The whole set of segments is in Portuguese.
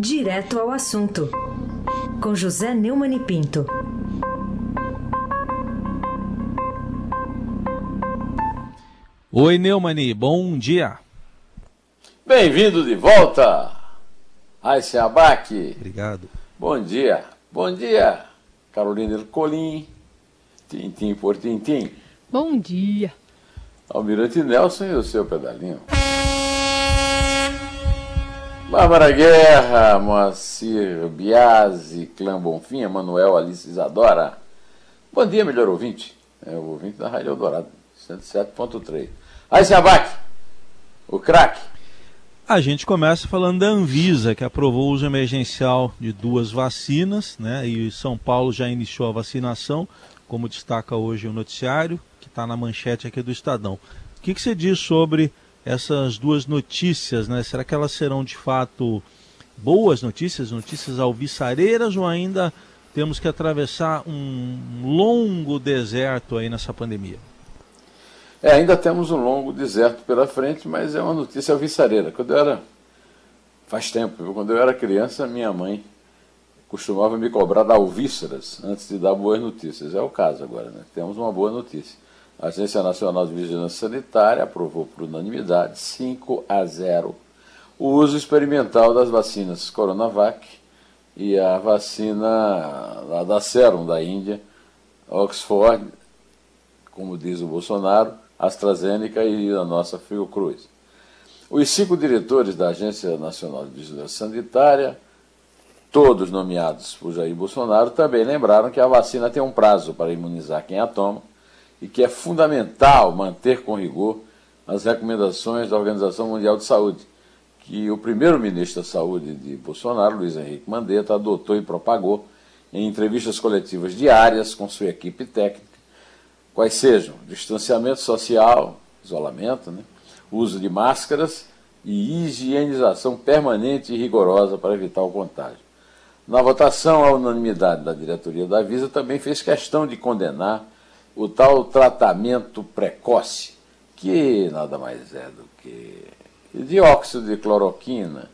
Direto ao assunto, com José Neumann e Pinto. Oi, Neumani, bom dia. Bem-vindo de volta, Ayse Abac. Obrigado. Bom dia, bom dia, Carolina Ercolim, tintim por tintim. Bom dia. Almirante Nelson e o seu pedalinho. Bárbara Guerra, Moacir Biasi, Clã Bonfim, Emanuel Alice Isadora. Bom dia, melhor ouvinte. É o ouvinte da Rádio Eldorado, 107.3. Aí, Abac, o craque. A gente começa falando da Anvisa, que aprovou o uso emergencial de duas vacinas, né? E São Paulo já iniciou a vacinação, como destaca hoje o noticiário, que está na manchete aqui do Estadão. O que, que você diz sobre essas duas notícias, né? Será que elas serão de fato boas notícias, notícias alviçareiras ou ainda temos que atravessar um longo deserto aí nessa pandemia? É, ainda temos um longo deserto pela frente, mas é uma notícia alviçareira. Quando eu era. Faz tempo, quando eu era criança, minha mãe costumava me cobrar da alvíceras antes de dar boas notícias. É o caso agora, né? Temos uma boa notícia. A Agência Nacional de Vigilância Sanitária aprovou por unanimidade 5 a 0 o uso experimental das vacinas Coronavac e a vacina da Serum da Índia, Oxford, como diz o Bolsonaro, AstraZeneca e a nossa Fiocruz. Os cinco diretores da Agência Nacional de Vigilância Sanitária, todos nomeados por Jair Bolsonaro, também lembraram que a vacina tem um prazo para imunizar quem a toma e que é fundamental manter com rigor as recomendações da Organização Mundial de Saúde, que o primeiro-ministro da Saúde de Bolsonaro, Luiz Henrique Mandetta, adotou e propagou em entrevistas coletivas diárias com sua equipe técnica, quais sejam distanciamento social, isolamento, né, uso de máscaras e higienização permanente e rigorosa para evitar o contágio. Na votação, a unanimidade da diretoria da Visa também fez questão de condenar o tal tratamento precoce, que nada mais é do que dióxido de cloroquina,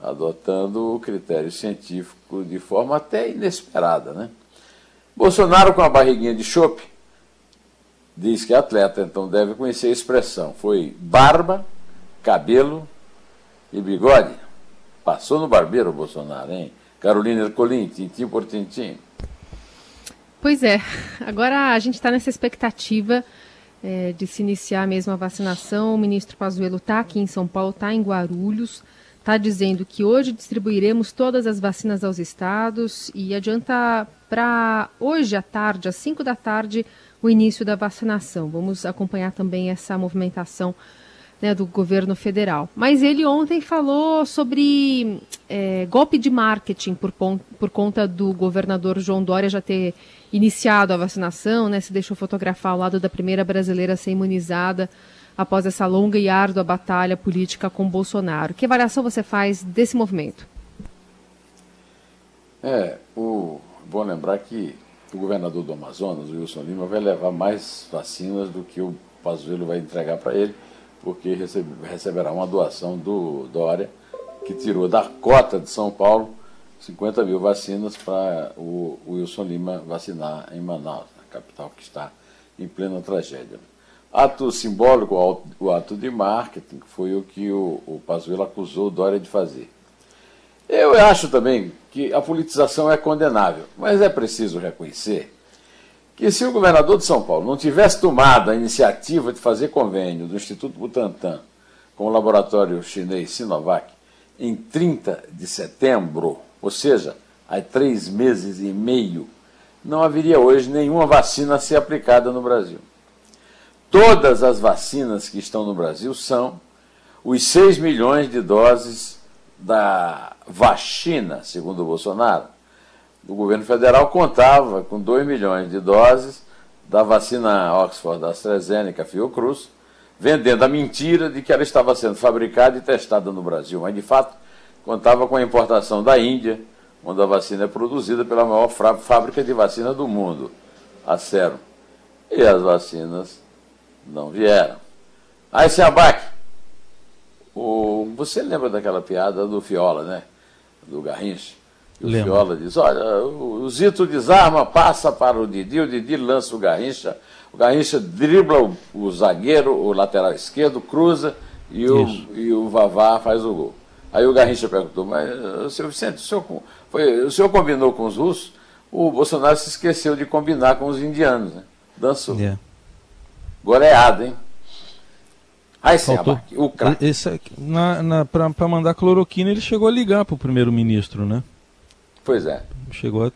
adotando o critério científico de forma até inesperada. Né? Bolsonaro, com a barriguinha de chope, diz que atleta, então deve conhecer a expressão. Foi barba, cabelo e bigode. Passou no barbeiro Bolsonaro, hein? Carolina Ercolim, tintim por tintim. Pois é, agora a gente está nessa expectativa é, de se iniciar mesmo a vacinação. O ministro Pazuello está aqui em São Paulo, está em Guarulhos, está dizendo que hoje distribuiremos todas as vacinas aos estados e adianta para hoje à tarde, às 5 da tarde, o início da vacinação. Vamos acompanhar também essa movimentação né, do governo federal. Mas ele ontem falou sobre é, golpe de marketing por, por conta do governador João Dória já ter iniciado a vacinação, né, se deixou fotografar ao lado da primeira brasileira a ser imunizada após essa longa e árdua batalha política com Bolsonaro. Que avaliação você faz desse movimento? É, o, bom lembrar que o governador do Amazonas, o Wilson Lima, vai levar mais vacinas do que o Pazuello vai entregar para ele porque recebe, receberá uma doação do Dória, que tirou da cota de São Paulo 50 mil vacinas para o, Wilson Lima vacinar em Manaus, na capital que está em plena tragédia. Ato simbólico, o ato de marketing, foi o que o, o Pazuello acusou o Dória de fazer. Eu acho também que a politização é condenável, mas é preciso reconhecer que se o governador de São Paulo não tivesse tomado a iniciativa de fazer convênio do Instituto Butantan com o laboratório chinês Sinovac em 30 de setembro, ou seja, há três meses e meio, não haveria hoje nenhuma vacina a ser aplicada no Brasil. Todas as vacinas que estão no Brasil são os 6 milhões de doses da vacina, segundo o Bolsonaro, o governo federal contava com 2 milhões de doses da vacina Oxford da AstraZeneca Fiocruz, vendendo a mentira de que ela estava sendo fabricada e testada no Brasil, mas de fato contava com a importação da Índia, onde a vacina é produzida pela maior fábrica de vacina do mundo, a Serum. E as vacinas não vieram. Aí se abaque. O, você lembra daquela piada do Fiola, né? do Garrincha. E o Lembra. Fiola diz, olha, o Zito desarma, passa para o Didi, o Didi lança o Garrincha, o Garrincha dribla o, o zagueiro, o lateral esquerdo, cruza e o, e o Vavá faz o gol. Aí o Garrincha perguntou, mas, senhor Vicente, o senhor, foi, o senhor combinou com os russos? O Bolsonaro se esqueceu de combinar com os indianos, né? Dançou. Yeah. Goleada, hein? Aí sim, o craque. Para mandar cloroquina, ele chegou a ligar para o primeiro-ministro, né? Pois é. Chegou a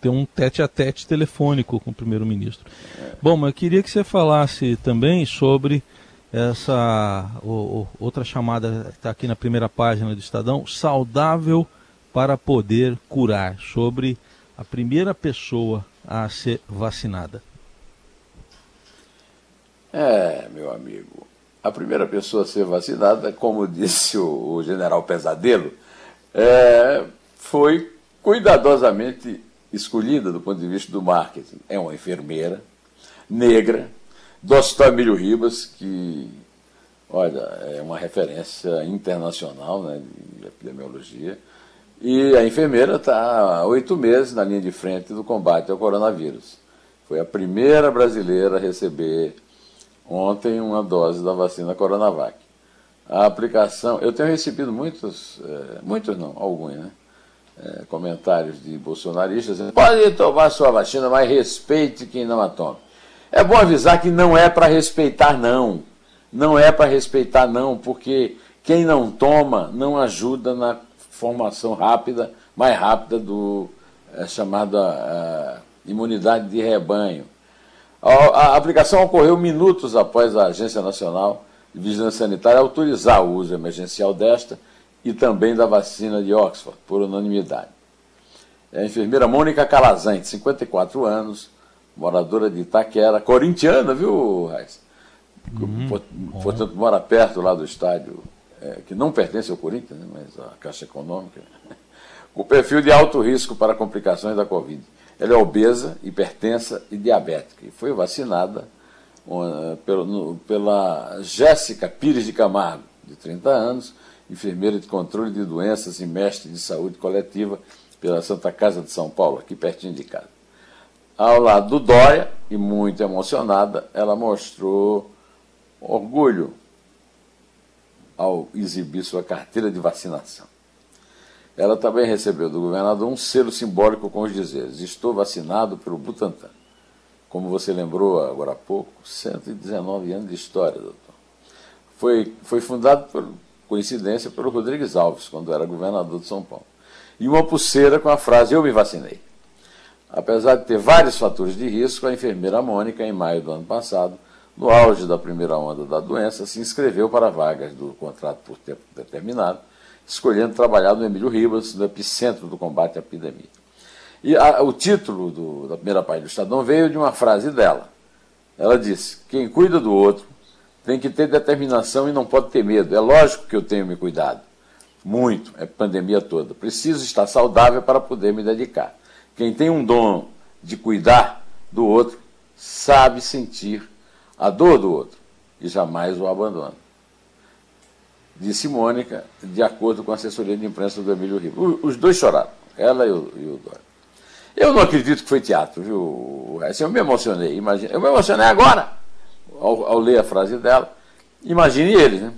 ter um tete a tete telefônico com o primeiro-ministro. É. Bom, mas eu queria que você falasse também sobre essa o, o, outra chamada está aqui na primeira página do Estadão, saudável para poder curar, sobre a primeira pessoa a ser vacinada. É, meu amigo, a primeira pessoa a ser vacinada, como disse o, o general Pesadelo, é, foi cuidadosamente escolhida do ponto de vista do marketing. É uma enfermeira negra, Dostó Emílio Ribas, que, olha, é uma referência internacional né, de epidemiologia, e a enfermeira está há oito meses na linha de frente do combate ao coronavírus. Foi a primeira brasileira a receber ontem uma dose da vacina Coronavac. A aplicação, eu tenho recebido muitos, é, muitos não, alguns, né? É, comentários de bolsonaristas pode tomar sua vacina, mas respeite quem não a tome. É bom avisar que não é para respeitar, não. Não é para respeitar, não, porque quem não toma não ajuda na formação rápida, mais rápida do é, chamada é, imunidade de rebanho. A, a aplicação ocorreu minutos após a Agência Nacional de Vigilância Sanitária autorizar o uso emergencial desta e também da vacina de Oxford, por unanimidade. É a enfermeira Mônica Calazante, 54 anos, moradora de Itaquera, corintiana, viu, Raiz? Uhum, Portanto, mora perto lá do estádio, é, que não pertence ao Corinthians, né, mas à Caixa Econômica, com perfil de alto risco para complicações da Covid. Ela é obesa, hipertensa e diabética, e foi vacinada pelo, no, pela Jéssica Pires de Camargo, de 30 anos, enfermeira de controle de doenças e mestre de saúde coletiva pela Santa Casa de São Paulo, aqui pertinho de casa. Ao lado do Dória, e muito emocionada, ela mostrou orgulho ao exibir sua carteira de vacinação. Ela também recebeu do governador um selo simbólico com os dizeres: Estou vacinado pelo Butantan. Como você lembrou agora há pouco, 119 anos de história, doutor. Foi, foi fundado, por coincidência, pelo Rodrigues Alves, quando era governador de São Paulo. E uma pulseira com a frase: Eu me vacinei. Apesar de ter vários fatores de risco, a enfermeira Mônica, em maio do ano passado, no auge da primeira onda da doença, se inscreveu para vagas do contrato por tempo determinado, escolhendo trabalhar no Emílio Ribas, no epicentro do combate à epidemia. E a, o título do, da primeira página do Estadão veio de uma frase dela. Ela disse: Quem cuida do outro tem que ter determinação e não pode ter medo. É lógico que eu tenho me cuidado. Muito, é pandemia toda. Preciso estar saudável para poder me dedicar. Quem tem um dom de cuidar do outro sabe sentir a dor do outro e jamais o abandona. Disse Mônica, de acordo com a assessoria de imprensa do Emílio Ribeiro. Os dois choraram, ela e o, e o Dória. Eu não acredito que foi teatro, viu? Eu me emocionei, imagina. Eu me emocionei agora, ao, ao ler a frase dela. Imagine eles, né?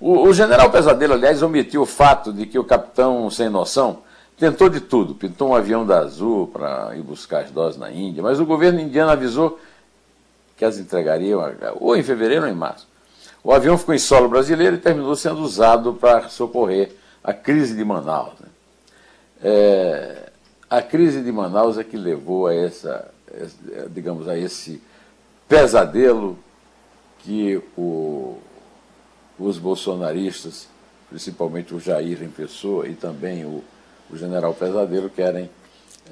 O, o general Pesadelo, aliás, omitiu o fato de que o capitão sem noção Tentou de tudo, pintou um avião da Azul para ir buscar as doses na Índia, mas o governo indiano avisou que as entregariam ou em fevereiro ou em março. O avião ficou em solo brasileiro e terminou sendo usado para socorrer a crise de Manaus. Né? É, a crise de Manaus é que levou a essa, digamos, a esse pesadelo que o, os bolsonaristas, principalmente o Jair em pessoa e também o o general Pesadelo querem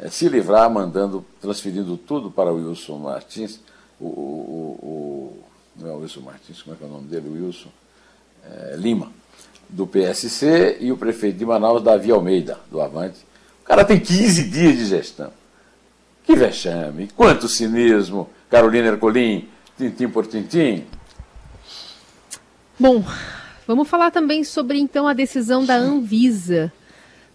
é, se livrar, mandando, transferindo tudo para o Wilson Martins, o, o, não é o Wilson Martins, como é que é o nome dele? O Wilson é, Lima, do PSC, e o prefeito de Manaus, Davi Almeida, do Avante. O cara tem 15 dias de gestão. Que vexame, quanto cinismo, Carolina Ercolim, tintim por tintim. Bom, vamos falar também sobre então a decisão da Anvisa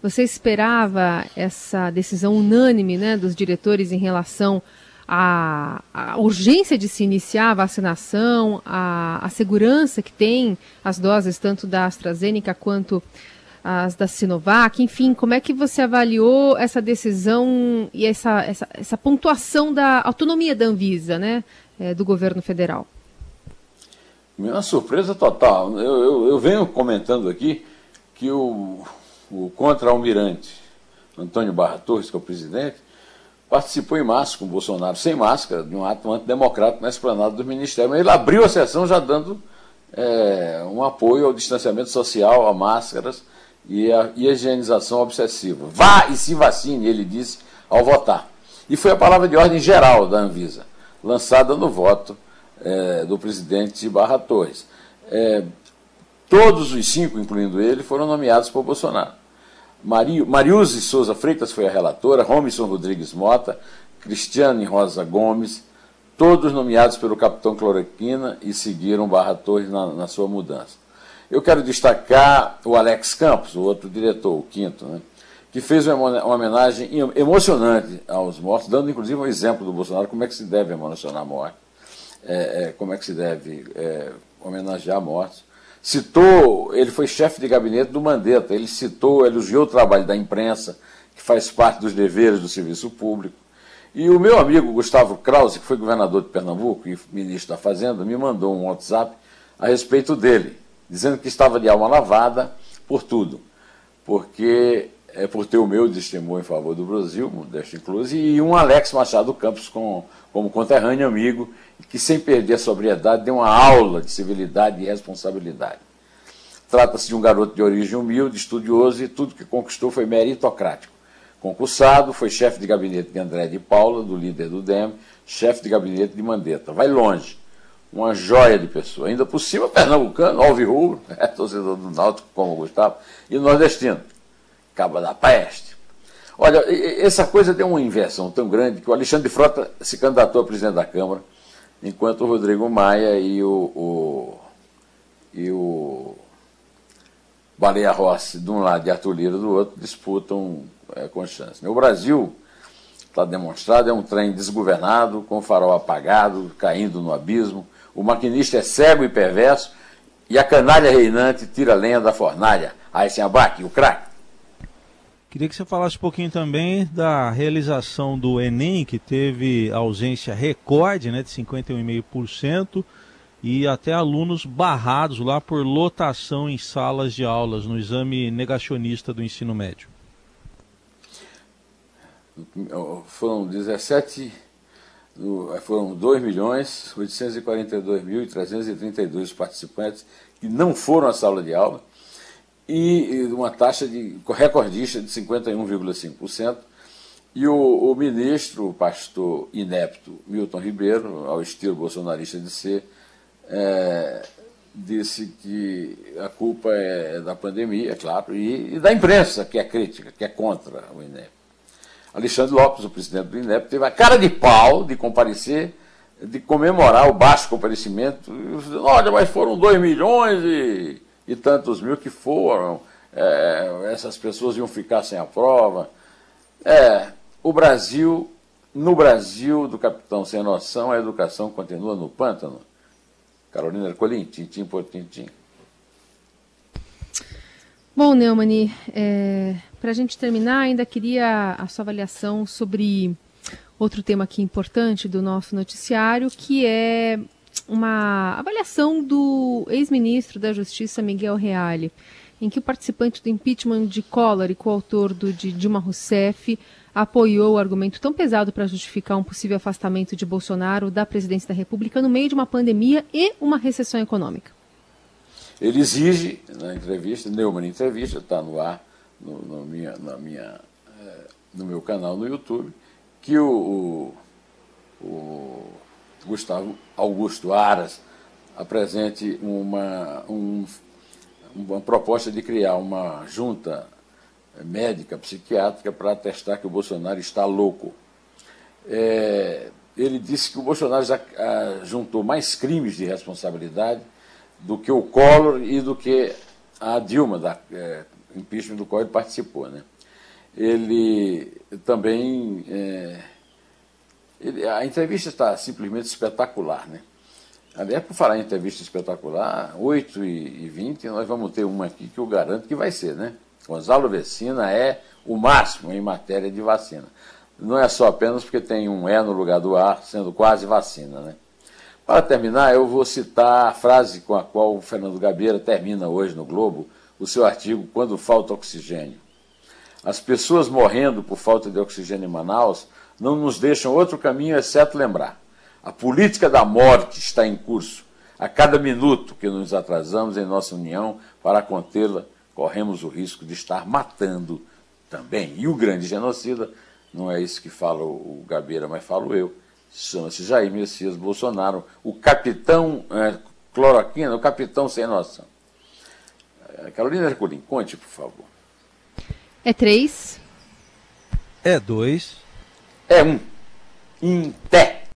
Você esperava essa decisão unânime né, dos diretores em relação à, à urgência de se iniciar a vacinação, a, a segurança que tem as doses tanto da AstraZeneca quanto as da Sinovac, enfim, como é que você avaliou essa decisão e essa, essa, essa pontuação da autonomia da Anvisa, né, é, do governo federal? Uma surpresa total. Eu, eu, eu venho comentando aqui que o, o contra-almirante Antônio Barra Torres, que é o presidente, participou em massa com o Bolsonaro, sem máscara, de um ato antidemocrático na esplanada do Ministério. Mas ele abriu a sessão já dando é, um apoio ao distanciamento social, a máscaras e a, e a higienização obsessiva. Vá e se vacine, ele disse ao votar. E foi a palavra de ordem geral da Anvisa, lançada no voto é, do presidente Barra Torres. É, todos os cinco, incluindo ele, foram nomeados por Bolsonaro. Mariuse Souza Freitas foi a relatora, Romison Rodrigues Mota, Cristiane Rosa Gomes, todos nomeados pelo capitão Cloroquina e seguiram Barra Torres na, na sua mudança. Eu quero destacar o Alex Campos, o outro diretor, o quinto, né, que fez uma homenagem emocionante aos mortos, dando inclusive um exemplo do Bolsonaro como é que se deve emocionar a morte é, é, como é que se deve é, homenagear mortos. Citou, ele foi chefe de gabinete do Mandetta, ele citou, elogiou o trabalho da imprensa, que faz parte dos deveres do serviço público. E o meu amigo Gustavo Krause, que foi governador de Pernambuco e ministro da Fazenda, me mandou um WhatsApp a respeito dele, dizendo que estava de alma lavada por tudo, porque é por ter o meu testemunho em favor do Brasil, modesto inclusive, e um Alex Machado Campos com, como conterrâneo amigo que, sem perder a sobriedade, deu uma aula de civilidade e responsabilidade. Trata-se de um garoto de origem humilde, estudioso e tudo que conquistou foi meritocrático. Concursado, foi chefe de gabinete de André de Paula, do líder do DEM, chefe de gabinete de Mandetta. Vai longe. Uma joia de pessoa. Ainda por cima, pernambucano, alvirrubro, é, torcedor do Náutico, como o Gustavo, e nordestino. Caba da peste. Olha, essa coisa deu uma inversão tão grande que o Alexandre Frota se candidatou a presidente da Câmara enquanto o Rodrigo Maia e o, o e o Baleia Rossi, de um lado, e Arthur Lira do outro, disputam é, com chance. O Brasil, está demonstrado, é um trem desgovernado, com o farol apagado, caindo no abismo. O maquinista é cego e perverso, e a canalha reinante tira lenha da fornalha. Aí sem abaque, o craque. Queria que você falasse um pouquinho também da realização do Enem, que teve ausência recorde né, de 51,5% e até alunos barrados lá por lotação em salas de aulas no exame negacionista do ensino médio. Foram 17, foram 2 milhões 842 mil e 332 participantes que não foram à sala de aula e uma taxa de recordista de 51,5%. E o, o, ministro, o pastor inepto Milton Ribeiro, ao estilo bolsonarista de ser, é, disse que a culpa é da pandemia, é claro, e, e, da imprensa, que é crítica, que é contra o INEP. Alexandre Lopes, o presidente do INEP, teve a cara de pau de comparecer, de comemorar o baixo comparecimento. Olha, mas foram 2 milhões e e tantos mil que foram, é, essas pessoas iam ficar sem a prova. É, o Brasil, no Brasil do capitão sem noção, a educação continua no pântano. Carolina Ercolim, tintim por tintim. Bom, Neumani, é, para a gente terminar, ainda queria a sua avaliação sobre outro tema aqui importante do nosso noticiário, que é uma avaliação do ex-ministro da Justiça Miguel Reale, em que o participante do impeachment de Collor e coautor do de Dilma Rousseff apoiou o argumento tão pesado para justificar um possível afastamento de Bolsonaro da presidência da República no meio de uma pandemia e uma recessão econômica. Ele exige, na entrevista, Neumann Entrevista, está no ar, no, no, minha, na minha, é, no meu canal no YouTube, que o, o, o Gustavo Augusto Aras apresente uma, um, uma proposta de criar uma junta médica, psiquiátrica, para atestar que o Bolsonaro está louco. É, ele disse que o Bolsonaro já a, juntou mais crimes de responsabilidade do que o Collor e do que a Dilma, da é, impeachment do qual ele participou. Né? ele também. É, ele, a entrevista está simplesmente espetacular, né? Aliás, por falar em entrevista espetacular, 8 e 20 nós vamos ter uma aqui que eu garanto que vai ser, né? Gonzalo Vecina é o máximo em matéria de vacina. Não é só apenas porque tem um E no lugar do A, sendo quase vacina, né? Para terminar, eu vou citar a frase com a qual o Fernando Gabeira termina hoje no Globo o seu artigo Quando Falta Oxigênio. As pessoas morrendo por falta de oxigênio em Manaus não nos deixam outro caminho exceto lembrar. A política da morte está em curso. A cada minuto que nos atrasamos em nossa união para contê-la, corremos o risco de estar matando também. E o grande genocida, não é isso que fala o Gabeira, mas falo eu, chama-se Jair Messias Bolsonaro, o capitão é, cloroquina, o capitão sem noção. É, Carolina Herculin, conte, por favor. É três. É dois. É um. Pé.